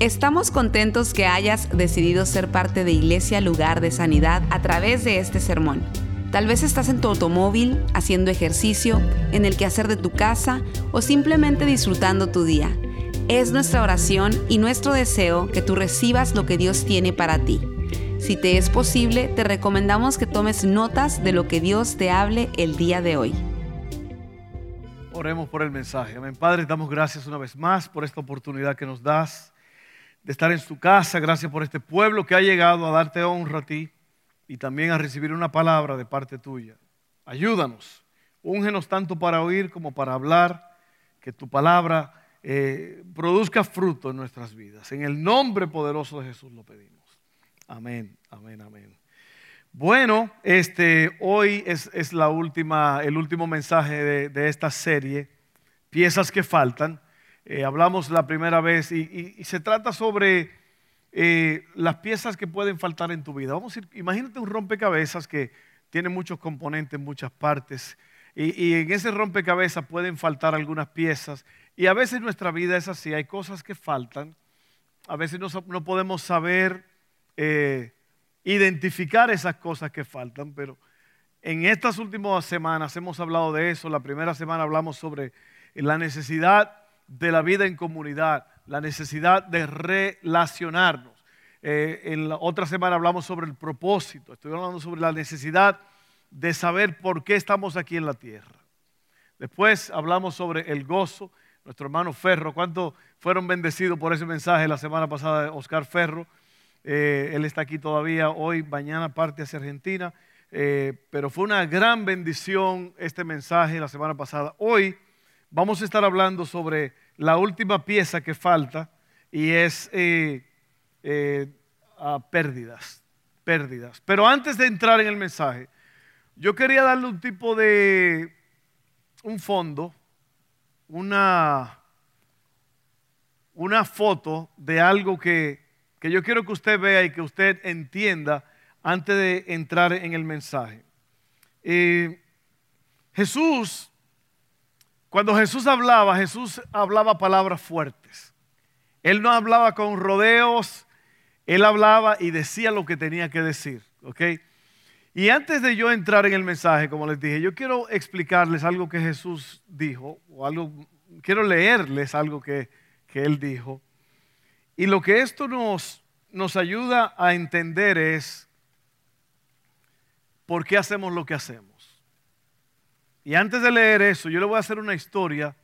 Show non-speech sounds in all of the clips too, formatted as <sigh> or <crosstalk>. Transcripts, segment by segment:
Estamos contentos que hayas decidido ser parte de Iglesia Lugar de Sanidad a través de este sermón. Tal vez estás en tu automóvil, haciendo ejercicio, en el quehacer de tu casa o simplemente disfrutando tu día. Es nuestra oración y nuestro deseo que tú recibas lo que Dios tiene para ti. Si te es posible, te recomendamos que tomes notas de lo que Dios te hable el día de hoy. Oremos por el mensaje. Amén. Padre, damos gracias una vez más por esta oportunidad que nos das de estar en tu casa. Gracias por este pueblo que ha llegado a darte honra a ti y también a recibir una palabra de parte tuya. Ayúdanos. Úngenos tanto para oír como para hablar. Que tu palabra eh, produzca fruto en nuestras vidas. En el nombre poderoso de Jesús lo pedimos. Amén, amén, amén. Bueno, este, hoy es, la última, el último mensaje de, esta serie, Piezas que Faltan. Eh, hablamos la primera vez y, se trata sobre eh, las piezas que pueden faltar en tu vida. Vamos a ir, imagínate un rompecabezas que tiene muchos componentes, muchas partes, y, en ese rompecabezas pueden faltar algunas piezas. Y a veces nuestra vida es así, hay cosas que faltan, a veces no, podemos saber eh, identificar esas cosas que faltan, pero en estas últimas semanas hemos hablado de eso. La primera semana hablamos sobre la necesidad de la vida en comunidad, la necesidad de relacionarnos. Eh, en la otra semana hablamos sobre el propósito, estoy hablando sobre la necesidad de saber por qué estamos aquí en la tierra. Después hablamos sobre el gozo, nuestro hermano Ferro, ¿cuántos fueron bendecidos por ese mensaje la semana pasada de Oscar Ferro? Eh, él está aquí todavía, hoy, mañana parte hacia Argentina. Eh, pero fue una gran bendición este mensaje la semana pasada. Hoy vamos a estar hablando sobre la última pieza que falta y es eh, pérdidas, pérdidas. Pero antes de entrar en el mensaje, yo quería darle un tipo de, un fondo, una, una foto de algo que que yo quiero que usted vea y que usted entienda antes de entrar en el mensaje. Eh, Jesús, cuando Jesús hablaba, Jesús hablaba palabras fuertes. Él no hablaba con rodeos, él hablaba y decía lo que tenía que decir. Y antes de yo entrar en el mensaje, como les dije, yo quiero explicarles algo que Jesús dijo, o algo, quiero leerles algo que, que él dijo. Y lo que esto nos, nos ayuda a entender es por qué hacemos lo que hacemos. Y antes de leer eso, yo le voy a hacer una historia.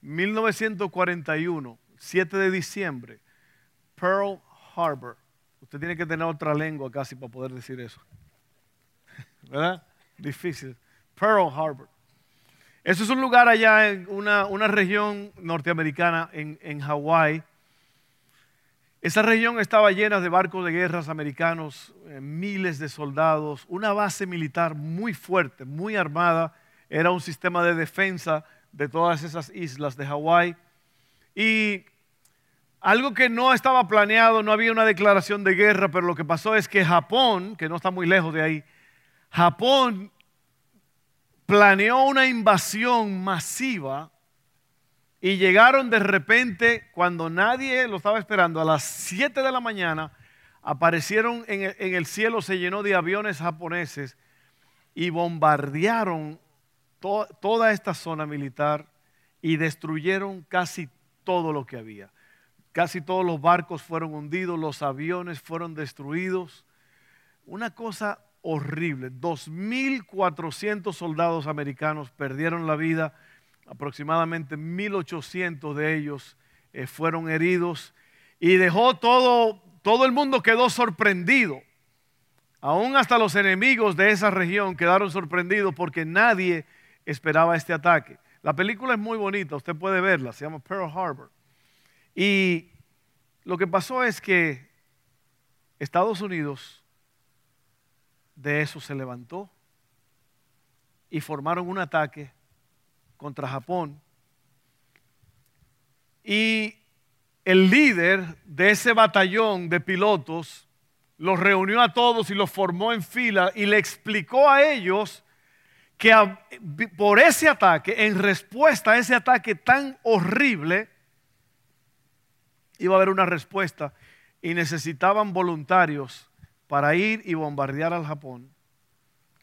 1941, 7 de diciembre, Pearl Harbor. Usted tiene que tener otra lengua casi para poder decir eso. <laughs> ¿Verdad? Difícil. Pearl Harbor. Eso es un lugar allá en una, región norteamericana en, en Hawái esa región estaba llena de barcos de guerras americanos, eh, miles de soldados, una base militar muy fuerte, muy armada. Era un sistema de defensa de todas esas islas de Hawái. Y algo que no estaba planeado, no había una declaración de guerra, pero lo que pasó es que Japón, que no está muy lejos de ahí, Japón planeó una invasión masiva y llegaron de repente, cuando nadie lo estaba esperando, a las 7 de la mañana, aparecieron en el, cielo, se llenó de aviones japoneses y bombardearon toda esta zona militar y destruyeron casi todo lo que había. Casi todos los barcos fueron hundidos, los aviones fueron destruidos. Una cosa horrible. 2.400 soldados americanos perdieron la vida aproximadamente 1.800 de ellos eh, fueron heridos y dejó todo, todo el mundo quedó sorprendido. Aún hasta los enemigos de esa región quedaron sorprendidos porque nadie esperaba este ataque. La película es muy bonita, usted puede verla, se llama Pearl Harbor. Y lo que pasó es que Estados Unidos de eso se levantó y formaron un ataque contra Japón. Y el líder de ese batallón de pilotos los reunió a todos y los formó en fila y le explicó a ellos que por ese ataque, en respuesta a ese ataque tan horrible, iba a haber una respuesta y necesitaban voluntarios para ir y bombardear al Japón.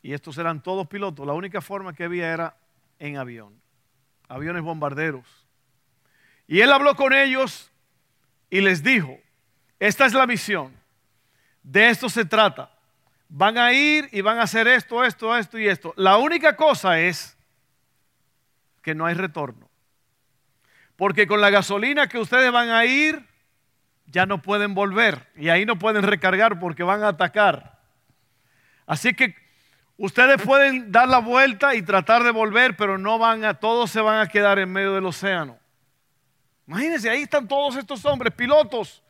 Y estos eran todos pilotos. La única forma que había era en avión, aviones bombarderos. Y él habló con ellos y les dijo, esta es la misión, de esto se trata. Van a ir y van a hacer esto, esto, esto y esto. La única cosa es que no hay retorno. Porque con la gasolina que ustedes van a ir, ya no pueden volver y ahí no pueden recargar porque van a atacar. Así que ustedes pueden dar la vuelta y tratar de volver, pero no van a, todos se van a quedar en medio del océano. Imagínense, ahí están todos estos hombres, pilotos,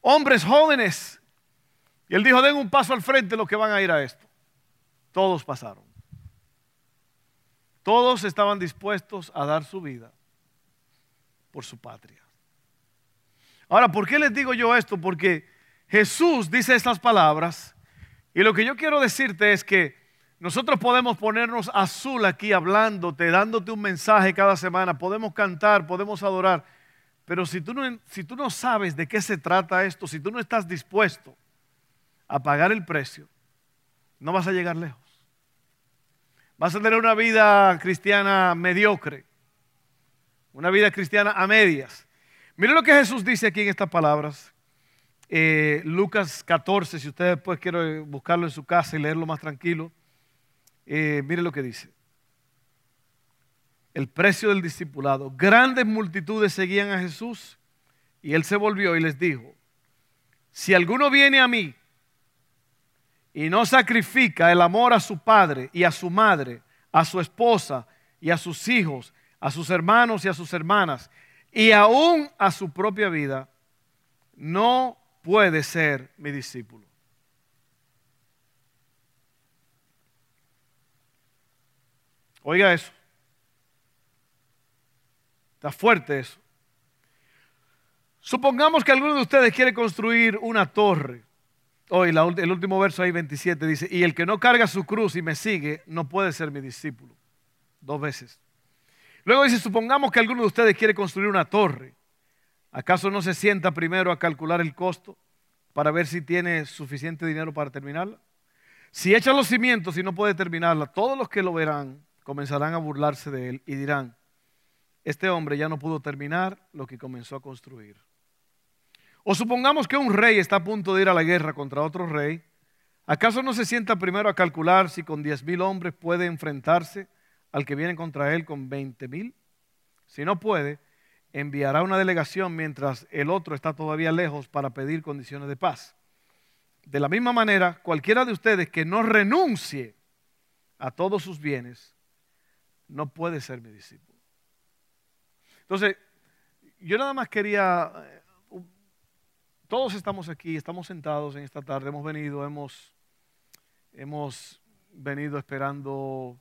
hombres jóvenes. Y él dijo, den un paso al frente los que van a ir a esto. Todos pasaron. Todos estaban dispuestos a dar su vida por su patria. Ahora, ¿por qué les digo yo esto? Porque Jesús dice estas palabras y lo que yo quiero decirte es que nosotros podemos ponernos azul aquí hablándote, dándote un mensaje cada semana, podemos cantar, podemos adorar, pero si tú no, si tú no sabes de qué se trata esto, si tú no estás dispuesto a pagar el precio, no vas a llegar lejos. Vas a tener una vida cristiana mediocre, una vida cristiana a medias. Mire lo que Jesús dice aquí en estas palabras. Eh, Lucas 14, si usted después quiere buscarlo en su casa y leerlo más tranquilo. Eh, mire lo que dice. El precio del discipulado. Grandes multitudes seguían a Jesús y él se volvió y les dijo, si alguno viene a mí y no sacrifica el amor a su padre y a su madre, a su esposa y a sus hijos, a sus hermanos y a sus hermanas, y aún a su propia vida, no puede ser mi discípulo. Oiga eso. Está fuerte eso. Supongamos que alguno de ustedes quiere construir una torre. Hoy el último verso ahí 27 dice, y el que no carga su cruz y me sigue, no puede ser mi discípulo. Dos veces. Luego dice, supongamos que alguno de ustedes quiere construir una torre. ¿Acaso no se sienta primero a calcular el costo para ver si tiene suficiente dinero para terminarla? Si echa los cimientos y no puede terminarla, todos los que lo verán comenzarán a burlarse de él y dirán, este hombre ya no pudo terminar lo que comenzó a construir. O supongamos que un rey está a punto de ir a la guerra contra otro rey. ¿Acaso no se sienta primero a calcular si con diez mil hombres puede enfrentarse al que viene contra él con 20 mil. Si no puede, enviará una delegación mientras el otro está todavía lejos para pedir condiciones de paz. De la misma manera, cualquiera de ustedes que no renuncie a todos sus bienes, no puede ser mi discípulo. Entonces, yo nada más quería, todos estamos aquí, estamos sentados en esta tarde, hemos venido, hemos, hemos venido esperando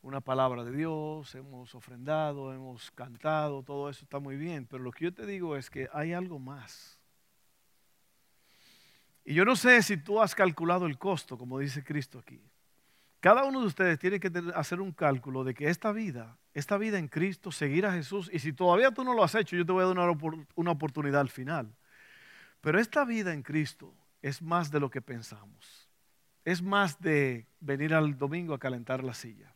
una palabra de Dios, hemos ofrendado, hemos cantado, todo eso está muy bien, pero lo que yo te digo es que hay algo más. Y yo no sé si tú has calculado el costo, como dice Cristo aquí. Cada uno de ustedes tiene que hacer un cálculo de que esta vida, esta vida en Cristo, seguir a Jesús, y si todavía tú no lo has hecho, yo te voy a dar una, una oportunidad al final. Pero esta vida en Cristo es más de lo que pensamos. Es más de venir al domingo a calentar la silla.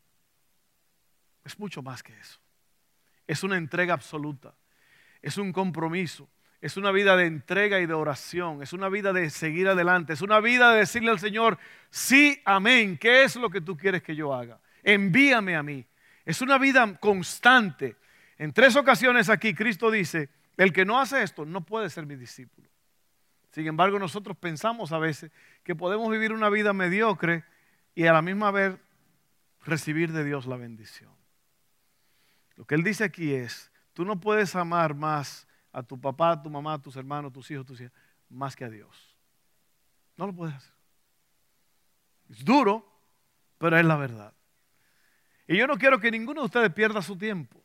Es mucho más que eso. Es una entrega absoluta. Es un compromiso. Es una vida de entrega y de oración. Es una vida de seguir adelante. Es una vida de decirle al Señor, sí, amén. ¿Qué es lo que tú quieres que yo haga? Envíame a mí. Es una vida constante. En tres ocasiones aquí Cristo dice, el que no hace esto no puede ser mi discípulo. Sin embargo, nosotros pensamos a veces que podemos vivir una vida mediocre y a la misma vez recibir de Dios la bendición. Lo que él dice aquí es, tú no puedes amar más a tu papá, a tu mamá, a tus hermanos, a tus hijos, tus hijas, más que a Dios. No lo puedes hacer. Es duro, pero es la verdad. Y yo no quiero que ninguno de ustedes pierda su tiempo.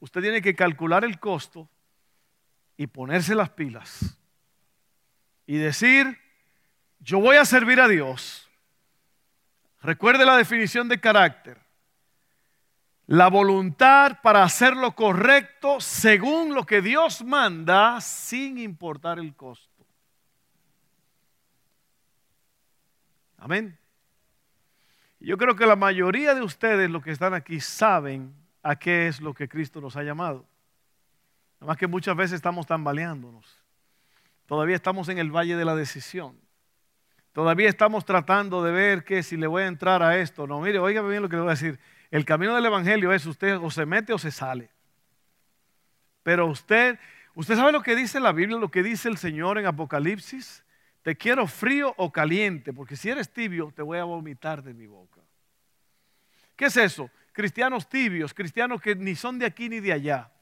Usted tiene que calcular el costo y ponerse las pilas. Y decir, yo voy a servir a Dios. Recuerde la definición de carácter. la voluntad para hacer lo correcto según lo que Dios manda sin importar el costo. Amén. Yo creo que la mayoría de ustedes, los que están aquí, saben a qué es lo que Cristo nos ha llamado. Nada más que muchas veces estamos tambaleándonos. Todavía estamos en el valle de la decisión. Todavía estamos tratando de ver que si le voy a entrar a esto. No, mire, oiga bien lo que le voy a decir. El camino del Evangelio es usted o se mete o se sale. Pero usted, usted sabe lo que dice la Biblia, lo que dice el Señor en Apocalipsis. Te quiero frío o caliente, porque si eres tibio te voy a vomitar de mi boca. ¿Qué es eso? Cristianos tibios, cristianos que ni son de aquí ni de allá.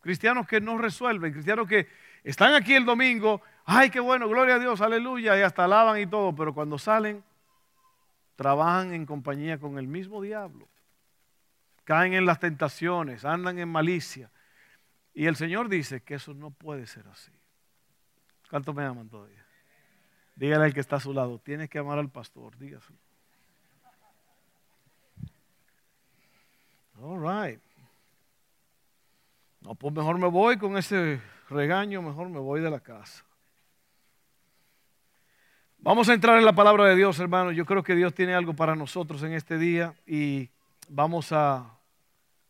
Cristianos que no resuelven, cristianos que están aquí el domingo, ay, qué bueno, gloria a Dios, aleluya, y hasta alaban y todo, pero cuando salen trabajan en compañía con el mismo diablo. Caen en las tentaciones, andan en malicia. Y el Señor dice que eso no puede ser así. ¿Cuántos me aman todavía? Dígale al que está a su lado, tienes que amar al pastor, dígaselo. All right. No, pues mejor me voy con ese regaño, mejor me voy de la casa. Vamos a entrar en la palabra de Dios, hermanos. Yo creo que Dios tiene algo para nosotros en este día y vamos a,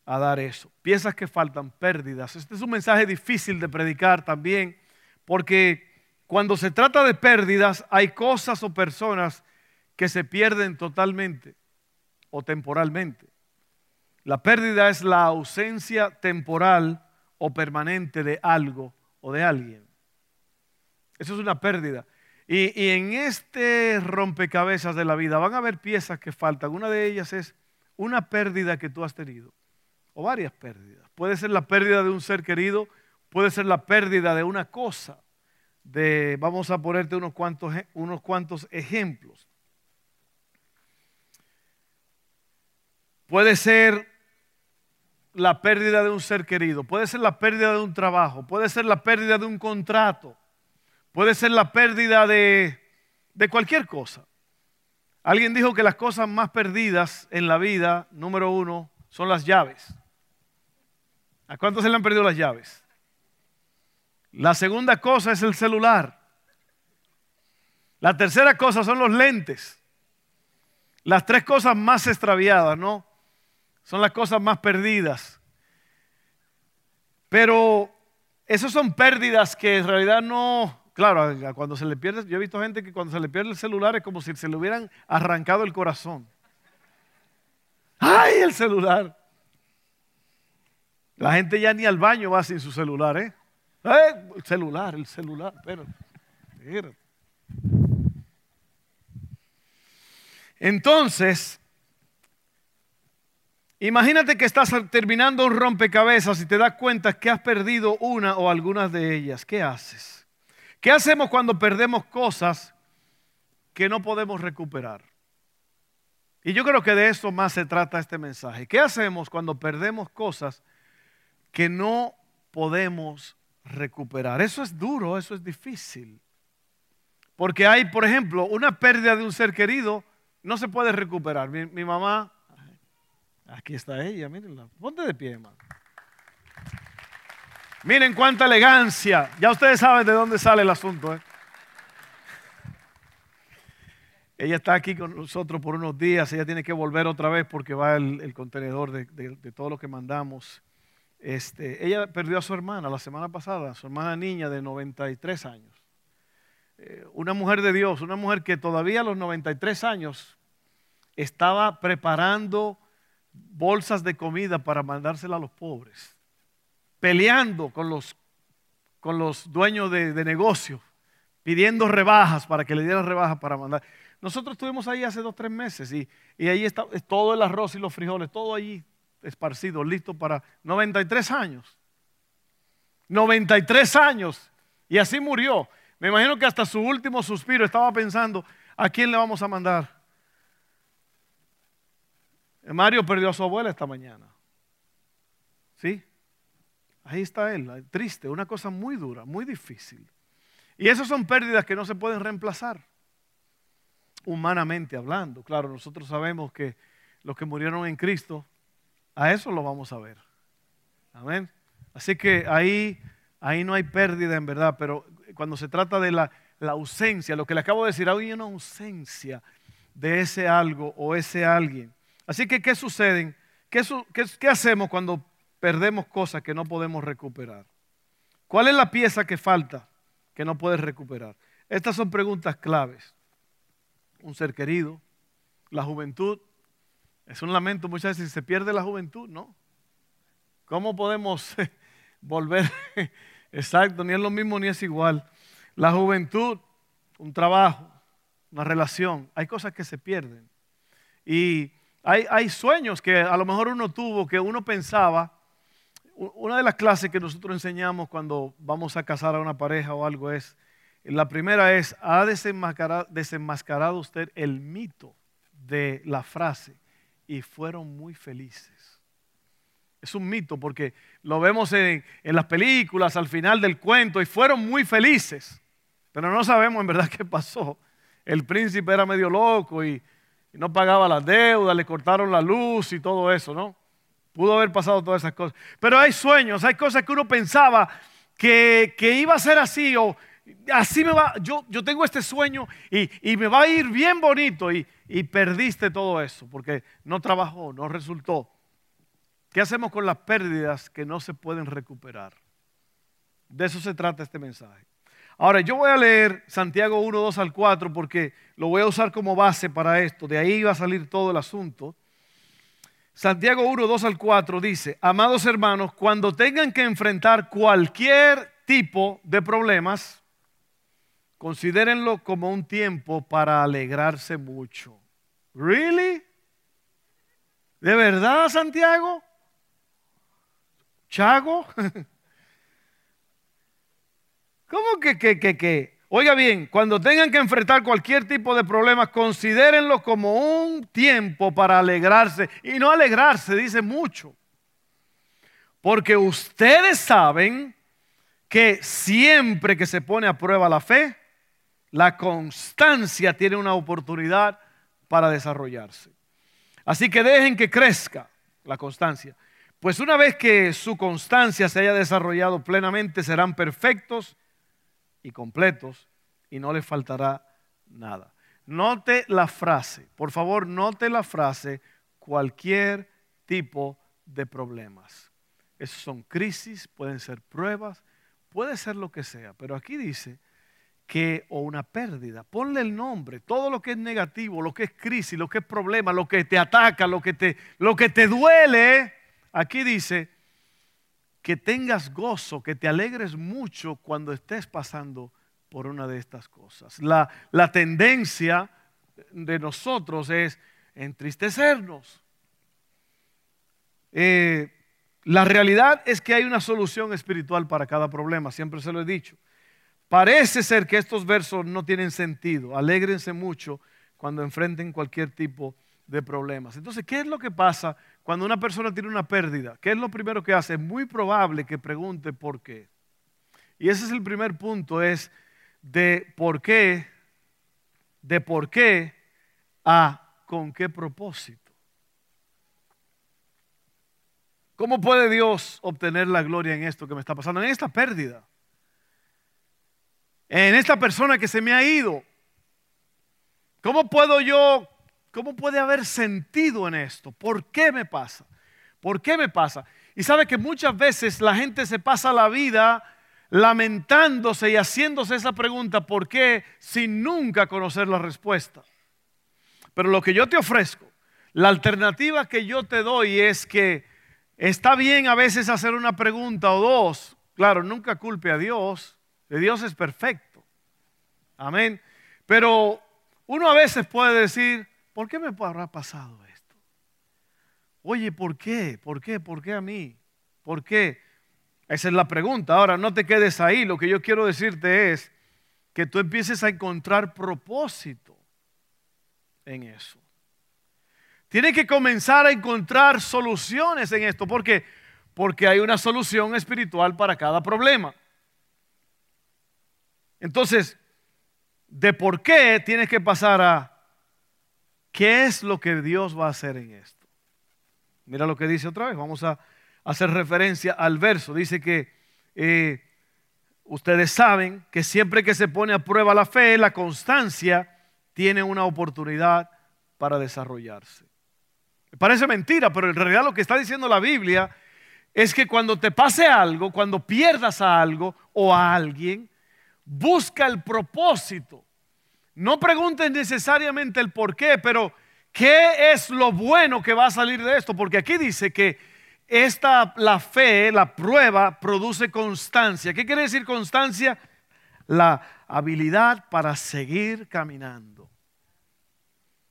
dar eso. Piezas que faltan, pérdidas. Este es un mensaje difícil de predicar también, porque cuando se trata de pérdidas hay cosas o personas que se pierden totalmente o temporalmente. La pérdida es la ausencia temporal o permanente de algo o de alguien. Eso es una pérdida. Y, en este rompecabezas de la vida van a haber piezas que faltan. Una de ellas es una pérdida que tú has tenido, o varias pérdidas. Puede ser la pérdida de un ser querido, puede ser la pérdida de una cosa. De, vamos a ponerte unos cuantos, unos cuantos ejemplos. Puede ser la pérdida de un ser querido, puede ser la pérdida de un trabajo, puede ser la pérdida de un contrato, Puede ser la pérdida de, cualquier cosa. Alguien dijo que las cosas más perdidas en la vida, número uno, son las llaves. ¿A cuántos se le han perdido las llaves? La segunda cosa es el celular. La tercera cosa son los lentes. Las tres cosas más extraviadas, ¿no? Son las cosas más perdidas. Pero esas son pérdidas que en realidad no, Claro, cuando se le pierde, yo he visto gente que cuando se le pierde el celular es como si se le hubieran arrancado el corazón. ¡Ay, el celular! La gente ya ni al baño va sin su celular, ¿eh? ¡Eh! El celular, el celular, pero. Entonces, imagínate que estás terminando un rompecabezas y te das cuenta que has perdido una o algunas de ellas. ¿Qué haces? ¿Qué hacemos cuando perdemos cosas que no podemos recuperar? Y yo creo que de eso más se trata este mensaje. ¿Qué hacemos cuando perdemos cosas que no podemos recuperar? Eso es duro, eso es difícil. Porque hay, por ejemplo, una pérdida de un ser querido, no se puede recuperar. Mi, mamá, aquí está ella, mírenla, ponte de pie, hermano. Miren cuánta elegancia. Ya ustedes saben de dónde sale el asunto. ¿eh? Ella está aquí con nosotros por unos días. Ella tiene que volver otra vez porque va el, contenedor de, todo lo que mandamos. Este, ella perdió a su hermana la semana pasada, su hermana niña de 93 años. Eh, una mujer de Dios, una mujer que todavía a los 93 años estaba preparando bolsas de comida para mandársela a los pobres peleando con los, con los dueños de, negocios, pidiendo rebajas para que le dieran rebajas para mandar. Nosotros estuvimos ahí hace dos, tres meses y, y ahí está todo el arroz y los frijoles, todo allí esparcido, listo para 93 años. 93 años. Y así murió. Me imagino que hasta su último suspiro estaba pensando, ¿a quién le vamos a mandar? Mario perdió a su abuela esta mañana. ¿Sí? Ahí está él, triste, una cosa muy dura, muy difícil. Y esas son pérdidas que no se pueden reemplazar, humanamente hablando. Claro, nosotros sabemos que los que murieron en Cristo A eso lo vamos a ver. Amén. Así que ahí, ahí no hay pérdida en verdad, pero cuando se trata de la, ausencia, lo que le acabo de decir, hay una ausencia de ese algo o ese alguien. Así que, ¿qué sucede? ¿Qué, qué hacemos cuando perdemos cosas que no podemos recuperar? ¿Cuál es la pieza que falta que no puedes recuperar? Estas son preguntas claves. Un ser querido, la juventud. Es un lamento muchas veces si se pierde la juventud, ¿no? ¿Cómo podemos <laughs> volver? <laughs> Exacto, ni es lo mismo ni es igual. La juventud, un trabajo, una relación, hay cosas que se pierden. Y hay, sueños que a lo mejor uno tuvo, que uno pensaba, una de las clases que nosotros enseñamos cuando vamos a casar a una pareja o algo es, la primera es, ¿ha desenmascarado, usted el mito de la frase? Y fueron muy felices. Es un mito porque lo vemos en, las películas al final del cuento y fueron muy felices. Pero no sabemos en verdad <laughs> qué pasó. El príncipe era medio loco y no pagaba las deudas, le cortaron la luz y todo eso, ¿no? Pudo haber pasado todas esas cosas. Pero hay sueños, hay cosas que uno pensaba que, iba a ser así o así me va, yo, yo tengo este sueño y, me va a ir bien bonito y, y perdiste todo eso porque no trabajó, no resultó. ¿Qué hacemos con las pérdidas que no se pueden recuperar? De eso se trata este mensaje. Ahora, yo voy a leer Santiago 1, 2 al 4 porque lo voy a usar como base para esto. De ahí va a salir todo el asunto. Santiago 1, 2 al 4 dice, amados hermanos, cuando tengan que enfrentar cualquier tipo de problemas, considérenlo como un tiempo para alegrarse mucho. ¿Really? ¿De verdad, Santiago? ¿Chago? <laughs> ¿Cómo que, que, que, que? Oiga bien, cuando tengan que enfrentar cualquier tipo de problema, considérenlo como un tiempo para alegrarse. Y no alegrarse, dice mucho. Porque ustedes saben que siempre que se pone a prueba la fe, la constancia tiene una oportunidad para desarrollarse. Así que dejen que crezca la constancia. Pues una vez que su constancia se haya desarrollado plenamente, serán perfectos y completos y no le faltará nada. Note la frase, por favor, note la frase cualquier tipo de problemas. Esos son crisis, pueden ser pruebas, puede ser lo que sea, pero aquí dice que o una pérdida, ponle el nombre, todo lo que es negativo, lo que es crisis, lo que es problema, lo que te ataca, lo que te, lo que te duele, aquí dice que tengas gozo, que te alegres mucho cuando estés pasando por una de estas cosas. La, tendencia de nosotros es entristecernos. Eh, la realidad es que hay una solución espiritual para cada problema, siempre se lo he dicho. Parece ser que estos versos no tienen sentido. Alégrense mucho cuando enfrenten cualquier tipo de problemas. Entonces, ¿qué es lo que pasa cuando una persona tiene una pérdida? ¿Qué es lo primero que hace? Es muy probable que pregunte por qué. Y ese es el primer punto, es de por qué, de por qué a con qué propósito. ¿Cómo puede Dios obtener la gloria en esto que me está pasando, en esta pérdida? En esta persona que se me ha ido. ¿Cómo puedo yo, cómo puede haber sentido en esto? ¿Por qué me pasa? ¿Por qué me pasa? Y sabe que muchas veces la gente se pasa la vida lamentándose y haciéndose esa pregunta, ¿por qué? Sin nunca conocer la respuesta. Pero lo que yo te ofrezco, la alternativa que yo te doy es que está bien a veces hacer una pregunta o dos. Claro, nunca culpe a Dios. Dios es perfecto. Amén. Pero uno a veces puede decir, ¿por qué me habrá pasado esto? Oye, ¿por qué? ¿Por qué? ¿Por qué a mí? ¿Por qué? Esa es la pregunta. Ahora, no te quedes ahí. Lo que yo quiero decirte es que tú empieces a encontrar propósito en eso. Tienes que comenzar a encontrar soluciones en esto. ¿Por qué? Porque hay una solución espiritual para cada problema. Entonces, de por qué tienes que pasar a qué es lo que Dios va a hacer en esto. Mira lo que dice otra vez. Vamos a hacer referencia al verso. Dice que eh, ustedes saben que siempre que se pone a prueba la fe, la constancia tiene una oportunidad para desarrollarse. Parece mentira, pero en realidad lo que está diciendo la Biblia es que cuando te pase algo, cuando pierdas a algo o a alguien, busca el propósito. No preguntes necesariamente el por qué, pero ¿qué es lo bueno que va a salir de esto? Porque aquí dice que esta, la fe, la prueba, produce constancia. ¿Qué quiere decir constancia? La habilidad para seguir caminando.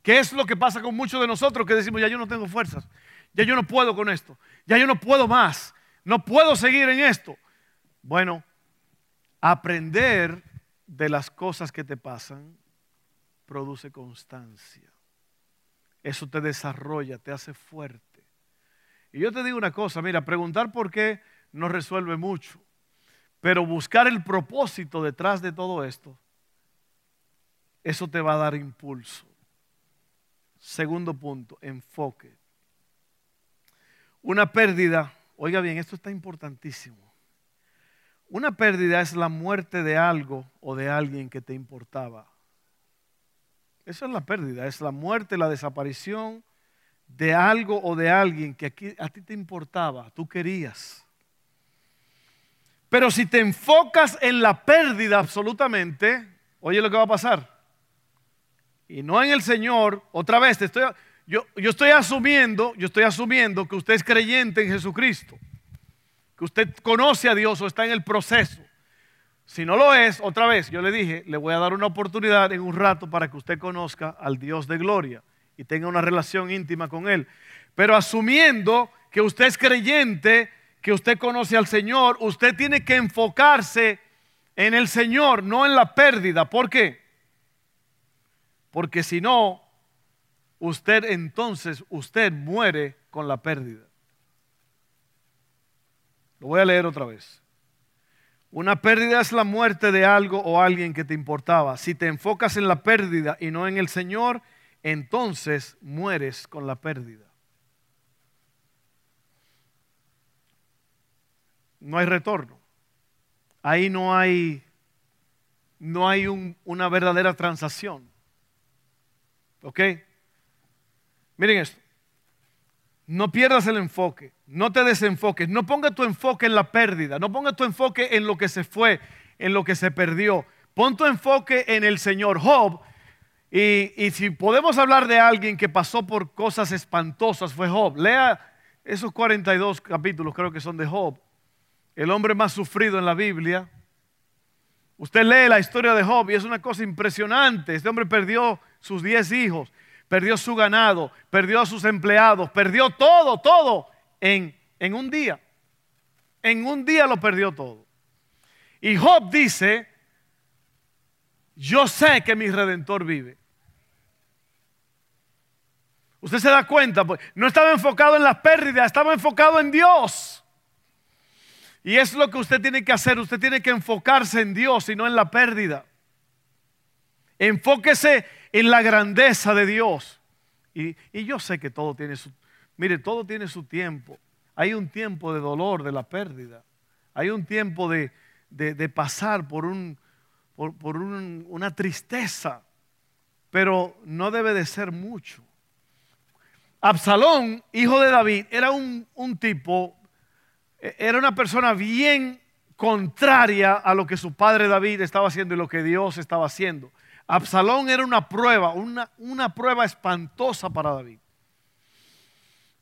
¿Qué es lo que pasa con muchos de nosotros que decimos, ya yo no tengo fuerzas, ya yo no puedo con esto, ya yo no puedo más, no puedo seguir en esto? Bueno, aprender de las cosas que te pasan produce constancia. Eso te desarrolla, te hace fuerte. Y yo te digo una cosa, mira, preguntar por qué no resuelve mucho, pero buscar el propósito detrás de todo esto, eso te va a dar impulso. Segundo punto, enfoque. Una pérdida, oiga bien, esto está importantísimo. Una pérdida es la muerte de algo o de alguien que te importaba. Esa es la pérdida, es la muerte, la desaparición de algo o de alguien que a ti te importaba, tú querías. Pero si te enfocas en la pérdida absolutamente, oye lo que va a pasar. Y no en el Señor, otra vez, estoy, yo, yo estoy asumiendo, yo estoy asumiendo que usted es creyente en Jesucristo, que usted conoce a Dios o está en el proceso. Si no lo es, otra vez, yo le dije, le voy a dar una oportunidad en un rato para que usted conozca al Dios de gloria y tenga una relación íntima con Él. Pero asumiendo que usted es creyente, que usted conoce al Señor, usted tiene que enfocarse en el Señor, no en la pérdida. ¿Por qué? Porque si no, usted entonces, usted muere con la pérdida. Lo voy a leer otra vez. Una pérdida es la muerte de algo o alguien que te importaba. Si te enfocas en la pérdida y no en el Señor, entonces mueres con la pérdida. No hay retorno. Ahí no hay, no hay una verdadera transacción. ¿Ok? Miren esto. No pierdas el enfoque, no te desenfoques, no ponga tu enfoque en la pérdida, no ponga tu enfoque en lo que se fue, en lo que se perdió. Pon tu enfoque en el Señor Job. Y, y si podemos hablar de alguien que pasó por cosas espantosas, fue Job. Lea esos 42 capítulos, creo que son de Job. El hombre más sufrido en la Biblia. Usted lee la historia de Job y es una cosa impresionante. Este hombre perdió sus 10 hijos perdió su ganado, perdió a sus empleados, perdió todo, todo en, en un día. En un día lo perdió todo. Y Job dice, yo sé que mi redentor vive. Usted se da cuenta, pues, no estaba enfocado en la pérdida, estaba enfocado en Dios. Y es lo que usted tiene que hacer, usted tiene que enfocarse en Dios y no en la pérdida. Enfóquese en la grandeza de Dios. Y, yo sé que todo tiene su, mire, todo tiene su tiempo. Hay un tiempo de dolor, de la pérdida. Hay un tiempo de, pasar por, un, por, una tristeza, pero no debe de ser mucho. Absalón, hijo de David, era un, un tipo, e, era una persona bien contraria a lo que su padre David estaba haciendo y lo que Dios estaba haciendo. Absalón era una prueba, una, una prueba espantosa para David.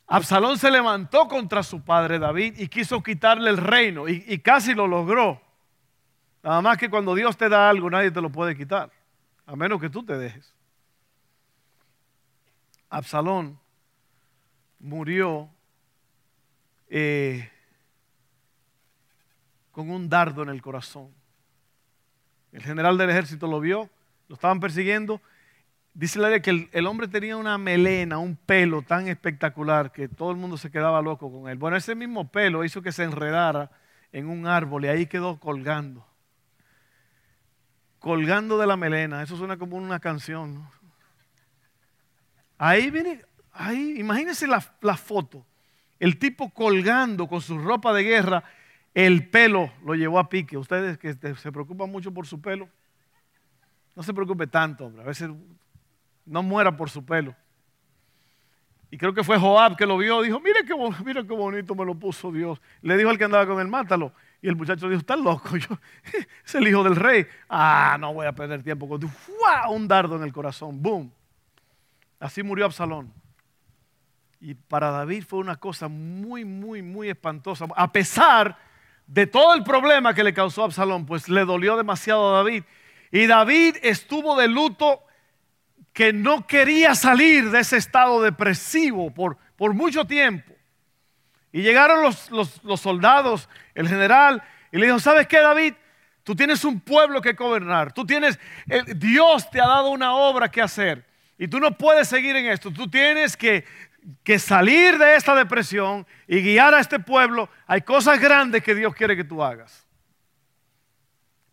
Absalón se levantó contra su padre David y quiso quitarle el reino y, casi lo logró. Nada más que cuando Dios te da algo nadie te lo puede quitar, a menos que tú te dejes. Absalón murió eh, con un dardo en el corazón. El general del ejército lo vio lo estaban persiguiendo. Dice la ley que el, hombre tenía una melena, un pelo tan espectacular que todo el mundo se quedaba loco con él. Bueno, ese mismo pelo hizo que se enredara en un árbol y ahí quedó colgando. Colgando de la melena. Eso suena como una canción. Ahí viene, ahí, imagínense la, la foto. el tipo colgando con su ropa de guerra, el pelo lo llevó a pique. Ustedes que se preocupan mucho por su pelo, no se preocupe tanto, hombre. A veces no muera por su pelo. Y creo que fue Joab que lo vio, dijo, mire qué, mira qué bonito me lo puso Dios. Le dijo al que andaba con él, mátalo. Y el muchacho dijo, estás loco, yo, <laughs> es el hijo del rey. Ah, no voy a perder tiempo tu. Un dardo en el corazón, boom. Así murió Absalón. Y para David fue una cosa muy, muy, muy espantosa. A pesar de todo el problema que le causó Absalón, pues le dolió demasiado a David. Y David estuvo de luto que no quería salir de ese estado depresivo por, por mucho tiempo. Y llegaron los, los, soldados, el general, y le dijo, ¿sabes qué, David? Tú tienes un pueblo que gobernar, tú tienes, Dios te ha dado una obra que hacer. Y tú no puedes seguir en esto. Tú tienes que, que, salir de esta depresión y guiar a este pueblo. Hay cosas grandes que Dios quiere que tú hagas.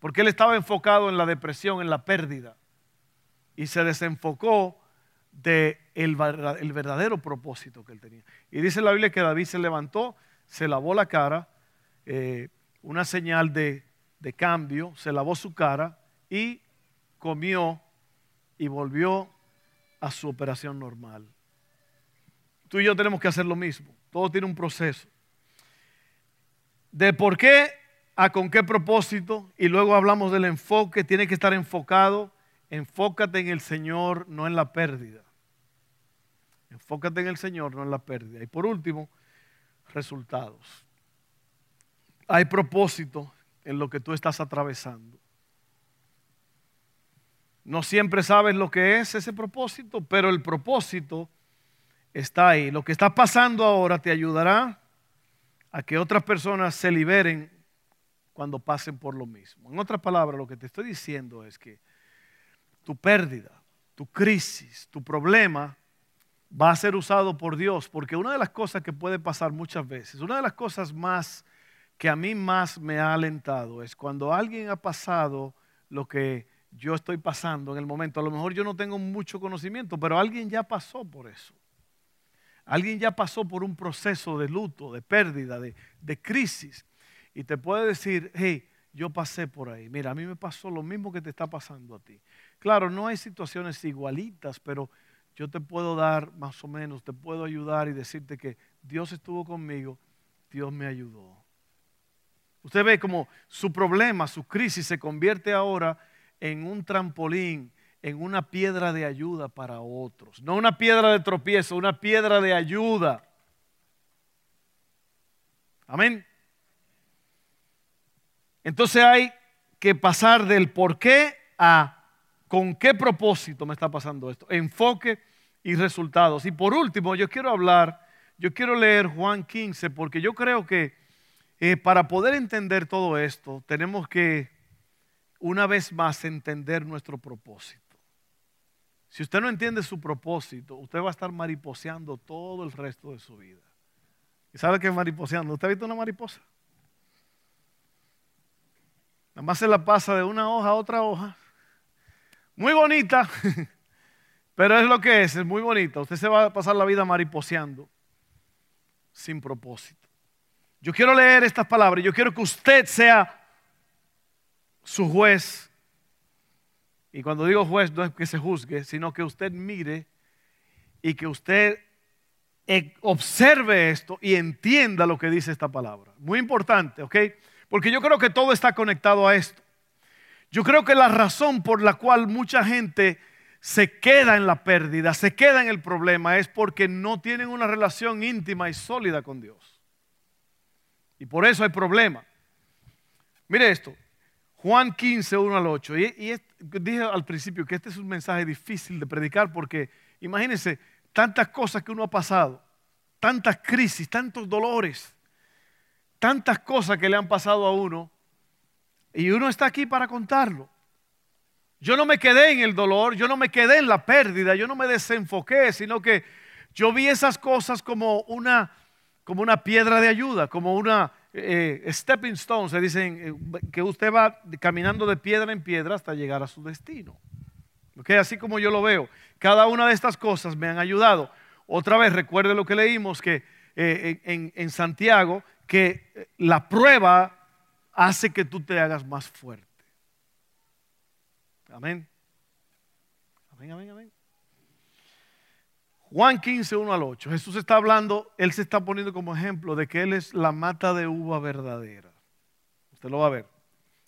Porque él estaba enfocado en la depresión, en la pérdida. Y se desenfocó del de el verdadero propósito que él tenía. Y dice la Biblia que David se levantó, se lavó la cara, eh, una señal de, de cambio, se lavó su cara y comió y volvió a su operación normal. Tú y yo tenemos que hacer lo mismo. Todo tiene un proceso. De por qué a con qué propósito y luego hablamos del enfoque, tiene que estar enfocado. Enfócate en el Señor, no en la pérdida. Enfócate en el Señor, no en la pérdida. Y por último, resultados. Hay propósito en lo que tú estás atravesando. No siempre sabes lo que es ese propósito, pero el propósito está ahí. Lo que está pasando ahora te ayudará a que otras personas se liberen cuando pasen por lo mismo. En otras palabras, lo que te estoy diciendo es que tu pérdida, tu crisis, tu problema va a ser usado por Dios, porque una de las cosas que puede pasar muchas veces, una de las cosas más que a mí más me ha alentado es cuando alguien ha pasado lo que yo estoy pasando en el momento. A lo mejor yo no tengo mucho conocimiento, pero alguien ya pasó por eso. Alguien ya pasó por un proceso de luto, de pérdida, de, de crisis y te puede decir, hey, yo pasé por ahí. Mira, a mí me pasó lo mismo que te está pasando a ti. Claro, no hay situaciones igualitas, pero yo te puedo dar más o menos, te puedo ayudar y decirte que Dios estuvo conmigo, Dios me ayudó. Usted ve como su problema, su crisis se convierte ahora en un trampolín, en una piedra de ayuda para otros. No una piedra de tropiezo, una piedra de ayuda. Amén. Entonces hay que pasar del por qué a con qué propósito me está pasando esto. Enfoque y resultados. Y por último, yo quiero hablar, yo quiero leer Juan 15, porque yo creo que eh, para poder entender todo esto, tenemos que una vez más entender nuestro propósito. Si usted no entiende su propósito, usted va a estar mariposeando todo el resto de su vida. ¿Y sabe qué es mariposeando? ¿Usted ha visto una mariposa? Nada más se la pasa de una hoja a otra hoja. Muy bonita, <laughs> pero es lo que es, es muy bonita. Usted se va a pasar la vida mariposeando sin propósito. Yo quiero leer estas palabras, yo quiero que usted sea su juez. Y cuando digo juez no es que se juzgue, sino que usted mire y que usted eh, observe esto y entienda lo que dice esta palabra. Muy importante, ¿ok? Porque yo creo que todo está conectado a esto. Yo creo que la razón por la cual mucha gente se queda en la pérdida, se queda en el problema, es porque no tienen una relación íntima y sólida con Dios. Y por eso hay problema. Mire esto, Juan 15, 1 al 8. Y, dije al principio que este es un mensaje difícil de predicar porque imagínense tantas cosas que uno ha pasado, tantas crisis, tantos dolores tantas cosas que le han pasado a uno y uno está aquí para contarlo. Yo no me quedé en el dolor, yo no me quedé en la pérdida, yo no me desenfoqué, sino que yo vi esas cosas como una, como una piedra de ayuda, como una eh, stepping stone. Se dicen que usted va caminando de piedra en piedra hasta llegar a su destino. ¿Okay? Así como yo lo veo, cada una de estas cosas me han ayudado. Otra vez, recuerde lo que leímos, que eh, en, en Santiago que la prueba hace que tú te hagas más fuerte. Amén. Amén, amén, amén. Juan 15, 1 al 8. Jesús está hablando, Él se está poniendo como ejemplo de que Él es la mata de uva verdadera. Usted lo va a ver.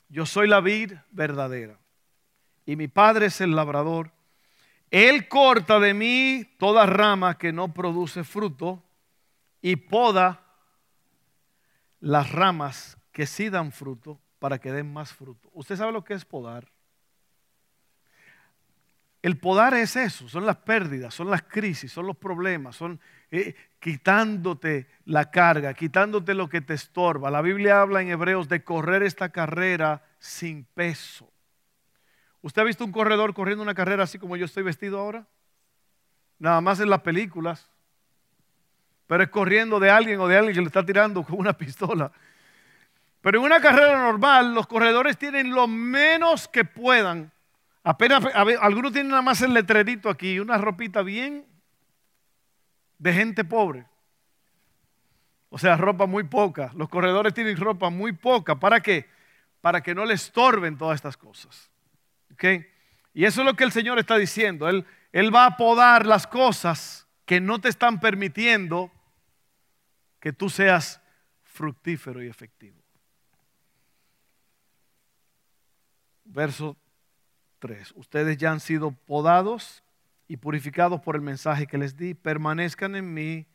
Yo soy la vid verdadera y mi Padre es el labrador. Él corta de mí toda rama que no produce fruto y poda las ramas que sí dan fruto para que den más fruto. ¿Usted sabe lo que es podar? El podar es eso, son las pérdidas, son las crisis, son los problemas, son eh, quitándote la carga, quitándote lo que te estorba. La Biblia habla en Hebreos de correr esta carrera sin peso. ¿Usted ha visto un corredor corriendo una carrera así como yo estoy vestido ahora? Nada más en las películas. Pero es corriendo de alguien o de alguien que le está tirando con una <laughs> pistola. Pero en una carrera normal, los corredores tienen lo menos que puedan Apenas, algunos tienen nada más el letrerito aquí, una ropita bien de gente pobre. O sea, ropa muy poca. Los corredores tienen ropa muy poca. ¿Para qué? Para que no le estorben todas estas cosas. Y eso es lo que el Señor está diciendo. Él, él va a podar las cosas que no te están permitiendo que tú seas fructífero y efectivo. Verso Ustedes ya han sido podados y purificados por el mensaje que les di. Permanezcan en mí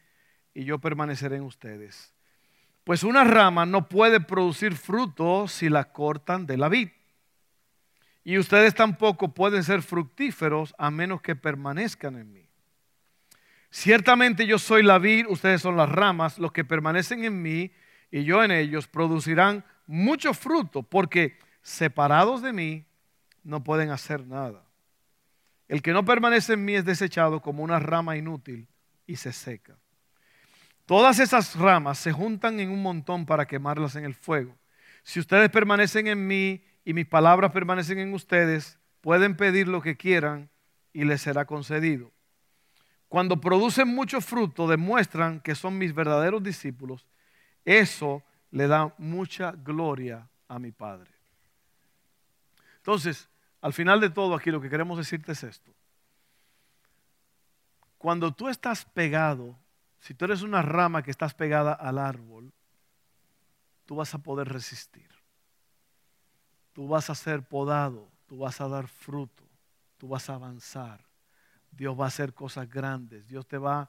y yo permaneceré en ustedes. Pues una rama no puede producir fruto si la cortan de la vid. Y ustedes tampoco pueden ser fructíferos a menos que permanezcan en mí. Ciertamente yo soy la vid, ustedes son las ramas, los que permanecen en mí y yo en ellos producirán mucho fruto, porque separados de mí no pueden hacer nada. El que no permanece en mí es desechado como una rama inútil y se seca. Todas esas ramas se juntan en un montón para quemarlas en el fuego. Si ustedes permanecen en mí y mis palabras permanecen en ustedes, pueden pedir lo que quieran y les será concedido. Cuando producen mucho fruto, demuestran que son mis verdaderos discípulos. Eso le da mucha gloria a mi Padre. Entonces, al final de todo aquí lo que queremos decirte es esto. Cuando tú estás pegado, si tú eres una rama que estás pegada al árbol, tú vas a poder resistir. Tú vas a ser podado, tú vas a dar fruto, tú vas a avanzar. Dios va a hacer cosas grandes, Dios te va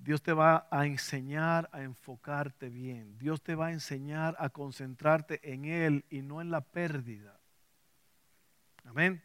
Dios te va a enseñar a enfocarte bien. Dios te va a enseñar a concentrarte en Él y no en la pérdida. Amén.